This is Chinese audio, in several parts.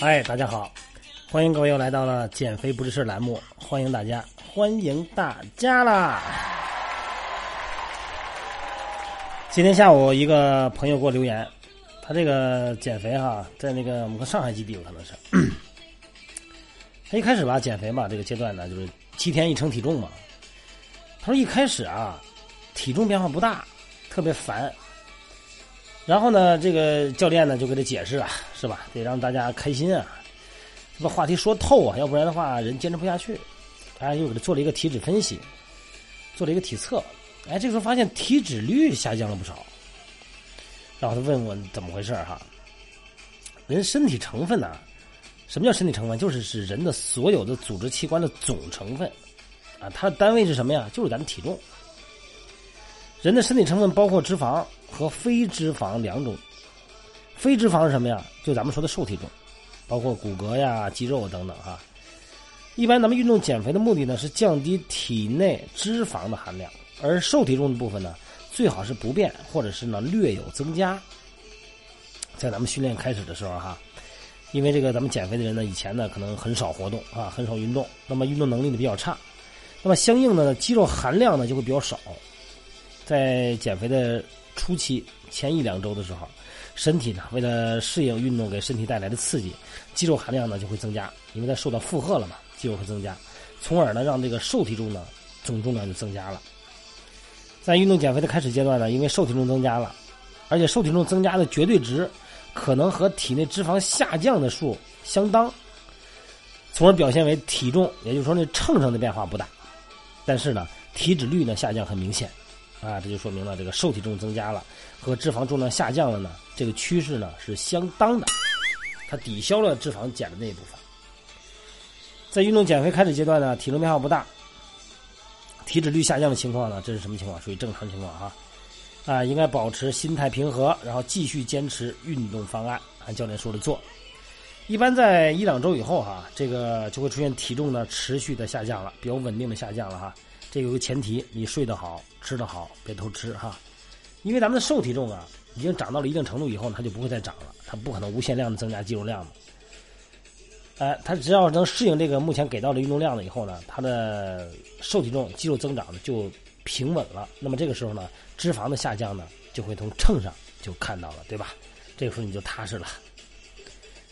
嗨，大家好，欢迎各位又来到了减肥不是事栏目，欢迎大家，欢迎大家啦！今天下午一个朋友给我留言，他这个减肥哈，在那个我们上海基地有可能是，他一开始吧减肥嘛，这个阶段呢就是七天一称体重嘛，他说一开始啊体重变化不大，特别烦。然后呢，这个教练呢就给他解释啊，是吧？得让大家开心啊，把话题说透啊，要不然的话人坚持不下去。大家又给他做了一个体脂分析，做了一个体测，哎，这个时候发现体脂率下降了不少。然后他问我怎么回事哈？人身体成分呢？什么叫身体成分？就是是人的所有的组织器官的总成分啊，它的单位是什么呀？就是咱的体重。人的身体成分包括脂肪。和非脂肪两种，非脂肪是什么呀？就咱们说的瘦体重，包括骨骼呀、肌肉等等哈。一般咱们运动减肥的目的呢是降低体内脂肪的含量，而瘦体重的部分呢最好是不变，或者是呢略有增加。在咱们训练开始的时候哈，因为这个咱们减肥的人呢以前呢可能很少活动啊，很少运动，那么运动能力呢比较差，那么相应的肌肉含量呢就会比较少，在减肥的。初期前一两周的时候，身体呢为了适应运动给身体带来的刺激，肌肉含量呢就会增加，因为它受到负荷了嘛，肌肉会增加，从而呢让这个瘦体重呢总重量就增加了。在运动减肥的开始阶段呢，因为瘦体重增加了，而且瘦体重增加的绝对值可能和体内脂肪下降的数相当，从而表现为体重，也就是说那秤上的变化不大，但是呢体脂率呢下降很明显。啊，这就说明了这个瘦体重增加了和脂肪重量下降了呢，这个趋势呢是相当的，它抵消了脂肪减的那一部分。在运动减肥开始阶段呢，体重变化不大，体脂率下降的情况呢，这是什么情况？属于正常情况哈。啊，应该保持心态平和，然后继续坚持运动方案，按教练说的做。一般在一两周以后哈，这个就会出现体重呢持续的下降了，比较稳定的下降了哈。这有个前提，你睡得好，吃得好，别偷吃哈。因为咱们的瘦体重啊，已经长到了一定程度以后，它就不会再长了，它不可能无限量的增加肌肉量嘛。哎，它只要能适应这个目前给到的运动量了以后呢，它的瘦体重、肌肉增长呢就平稳了。那么这个时候呢，脂肪的下降呢就会从秤上就看到了，对吧？这个时候你就踏实了。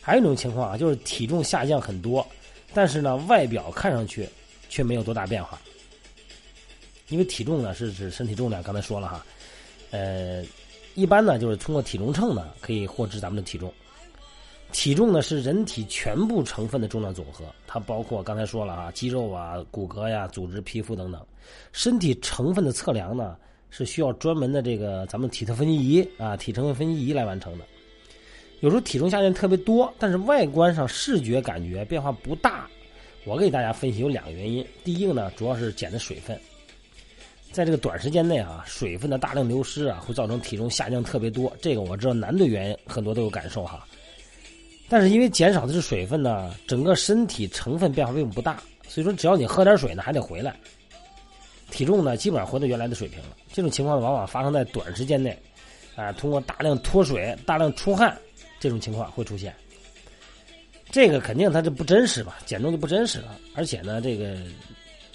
还有一种情况啊，就是体重下降很多，但是呢，外表看上去却没有多大变化。因为体重呢是指身体重量，刚才说了哈，呃，一般呢就是通过体重秤呢可以获知咱们的体重。体重呢是人体全部成分的重量总和，它包括刚才说了啊，肌肉啊、骨骼呀、组织、皮肤等等。身体成分的测量呢是需要专门的这个咱们体特分析仪啊、体成分分析仪来完成的。有时候体重下降特别多，但是外观上视觉感觉变化不大。我给大家分析有两个原因，第一个呢主要是减的水分。在这个短时间内啊，水分的大量流失啊，会造成体重下降特别多。这个我知道男队员很多都有感受哈。但是因为减少的是水分呢，整个身体成分变化并不大，所以说只要你喝点水呢，还得回来，体重呢基本上回到原来的水平了。这种情况往往发生在短时间内，啊，通过大量脱水、大量出汗这种情况会出现。这个肯定它就不真实吧，减重就不真实了，而且呢，这个。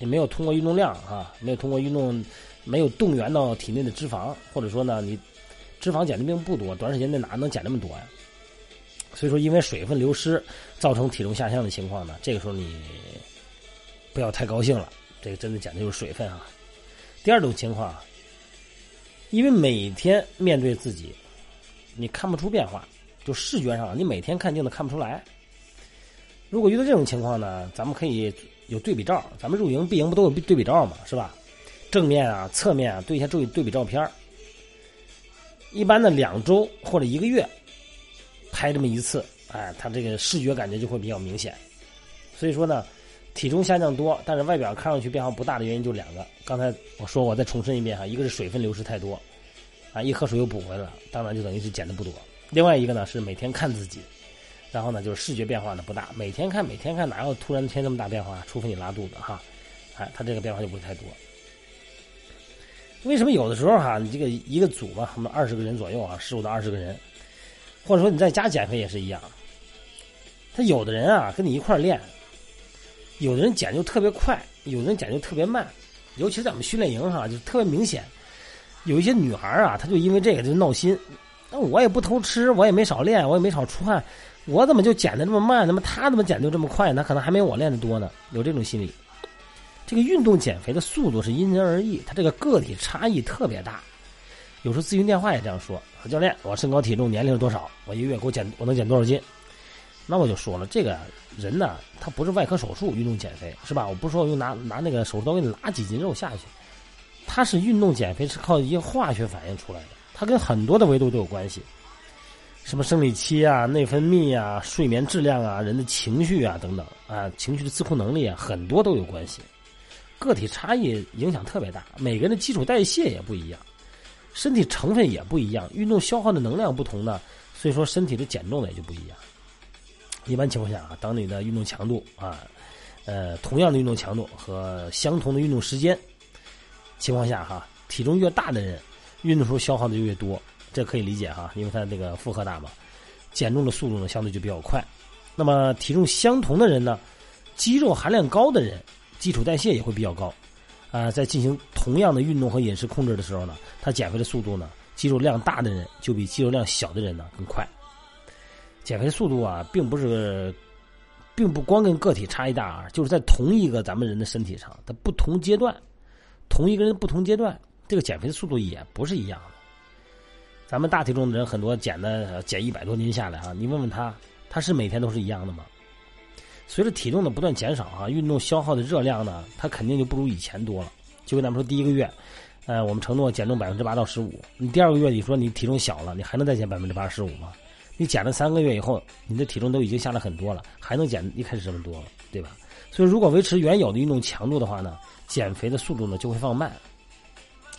也没有通过运动量啊，没有通过运动，没有动员到体内的脂肪，或者说呢，你脂肪减的并不多，短时间内哪能减那么多呀？所以说，因为水分流失造成体重下降的情况呢，这个时候你不要太高兴了，这个真的减的就是水分啊。第二种情况，因为每天面对自己，你看不出变化，就视觉上你每天看镜子看不出来。如果遇到这种情况呢，咱们可以。有对比照，咱们入营、闭营不都有对比照嘛，是吧？正面啊、侧面啊，对一下对对比照片一般的两周或者一个月拍这么一次，哎，它这个视觉感觉就会比较明显。所以说呢，体重下降多，但是外表看上去变化不大的原因就两个。刚才我说，我再重申一遍哈，一个是水分流失太多，啊，一喝水又补回来了，当然就等于是减的不多。另外一个呢是每天看自己。然后呢，就是视觉变化呢不大，每天看每天看，哪有突然天这么大变化？除非你拉肚子哈，哎，它这个变化就不会太多。为什么有的时候哈，你这个一个组吧，我们二十个人左右啊，十五到二十个人，或者说你在家减肥也是一样，他有的人啊跟你一块儿练，有的人减就特别快，有的人减就特别慢，尤其是在我们训练营哈，就特别明显。有一些女孩啊，她就因为这个就闹心。那我也不偷吃，我也没少练，我也没少出汗，我怎么就减的这么慢？那么他怎么减就这么快？那可能还没我练的多呢。有这种心理。这个运动减肥的速度是因人而异，它这个个体差异特别大。有时候咨询电话也这样说：“教练，我身高体重年龄是多少？我一个月给我减，我能减多少斤？”那我就说了，这个人呢，他不是外科手术运动减肥，是吧？我不是说我用拿拿那个手术刀给你拉几斤肉下去。他是运动减肥，是靠一些化学反应出来的，它跟很多的维度都有关系，什么生理期啊、内分泌啊、睡眠质量啊、人的情绪啊等等啊、情绪的自控能力啊，很多都有关系。个体差异影响特别大，每个人的基础代谢也不一样，身体成分也不一样，运动消耗的能量不同呢，所以说身体的减重呢也就不一样。一般情况下啊，当你的运动强度啊，呃，同样的运动强度和相同的运动时间。情况下哈，体重越大的人，运动时候消耗的就越多，这可以理解哈，因为他这个负荷大嘛，减重的速度呢相对就比较快。那么体重相同的人呢，肌肉含量高的人，基础代谢也会比较高，啊，在进行同样的运动和饮食控制的时候呢，他减肥的速度呢，肌肉量大的人就比肌肉量小的人呢更快。减肥速度啊，并不是，并不光跟个体差异大啊，就是在同一个咱们人的身体上，它不同阶段。同一个人不同阶段，这个减肥的速度也不是一样的。咱们大体重的人很多减的减一百多斤下来啊，你问问他，他是每天都是一样的吗？随着体重的不断减少啊，运动消耗的热量呢，它肯定就不如以前多了。就跟咱们说，第一个月，呃，我们承诺减重百分之八到十五，你第二个月你说你体重小了，你还能再减百分之八十五吗？你减了三个月以后，你的体重都已经下来很多了，还能减一开始这么多了，对吧？所以如果维持原有的运动强度的话呢？减肥的速度呢就会放慢，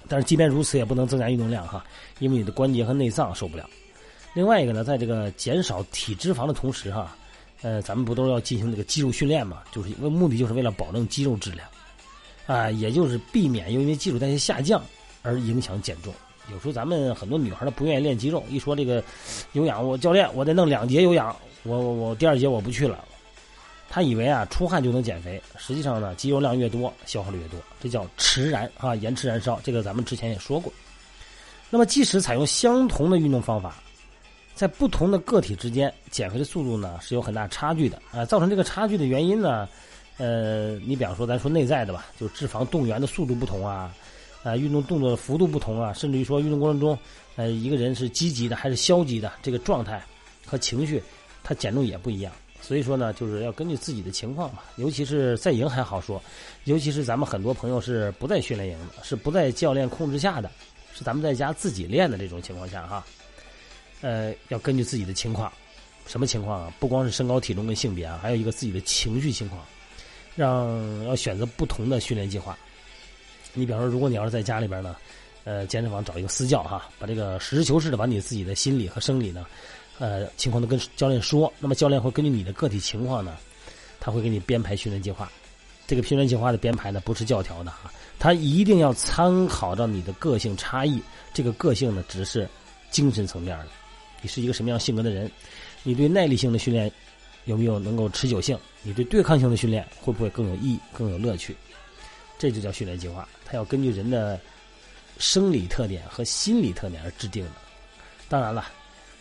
但是即便如此也不能增加运动量哈，因为你的关节和内脏受不了。另外一个呢，在这个减少体脂肪的同时哈，呃，咱们不都要进行这个肌肉训练嘛？就是为目的就是为了保证肌肉质量，啊，也就是避免因为基础代谢下降而影响减重。有时候咱们很多女孩呢不愿意练肌肉，一说这个有氧，我教练我得弄两节有氧，我我我第二节我不去了。他以为啊出汗就能减肥，实际上呢肌肉量越多消耗的越多，这叫迟燃啊延迟燃烧。这个咱们之前也说过。那么即使采用相同的运动方法，在不同的个体之间减肥的速度呢是有很大差距的啊。造成这个差距的原因呢，呃，你比方说咱说内在的吧，就是脂肪动员的速度不同啊，啊运动动作的幅度不同啊，甚至于说运动过程中，呃一个人是积极的还是消极的这个状态和情绪，他减重也不一样。所以说呢，就是要根据自己的情况嘛，尤其是在营还好说，尤其是咱们很多朋友是不在训练营的，是不在教练控制下的，是咱们在家自己练的这种情况下哈，呃，要根据自己的情况，什么情况啊？不光是身高体重跟性别啊，还有一个自己的情绪情况，让要选择不同的训练计划。你比方说，如果你要是在家里边呢，呃，健身房找一个私教哈，把这个实事求是的把你自己的心理和生理呢。呃，情况都跟教练说，那么教练会根据你的个体情况呢，他会给你编排训练计划。这个训练计划的编排呢，不是教条的啊，他一定要参考到你的个性差异。这个个性呢，只是精神层面的。你是一个什么样性格的人？你对耐力性的训练有没有能够持久性？你对对抗性的训练会不会更有意义、更有乐趣？这就叫训练计划，它要根据人的生理特点和心理特点而制定的。当然了。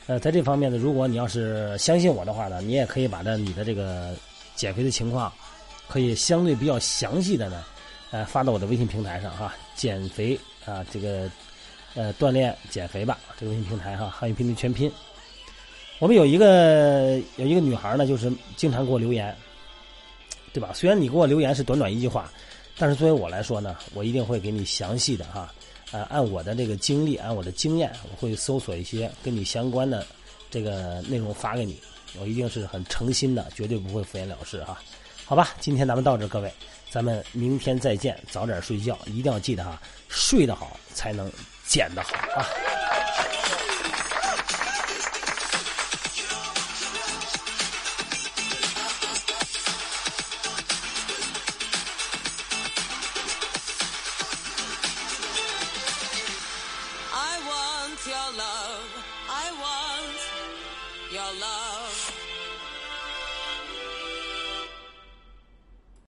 呃，在这方面呢，如果你要是相信我的话呢，你也可以把这你的这个减肥的情况，可以相对比较详细的呢，呃，发到我的微信平台上哈。减肥啊，这个呃锻炼减肥吧，这个微信平台哈，汉语拼音全拼。我们有一个有一个女孩呢，就是经常给我留言，对吧？虽然你给我留言是短短一句话，但是作为我来说呢，我一定会给你详细的哈。呃，按我的这个经历，按我的经验，我会搜索一些跟你相关的这个内容发给你。我一定是很诚心的，绝对不会敷衍了事哈。好吧，今天咱们到这，各位，咱们明天再见，早点睡觉，一定要记得哈，睡得好才能减得好啊。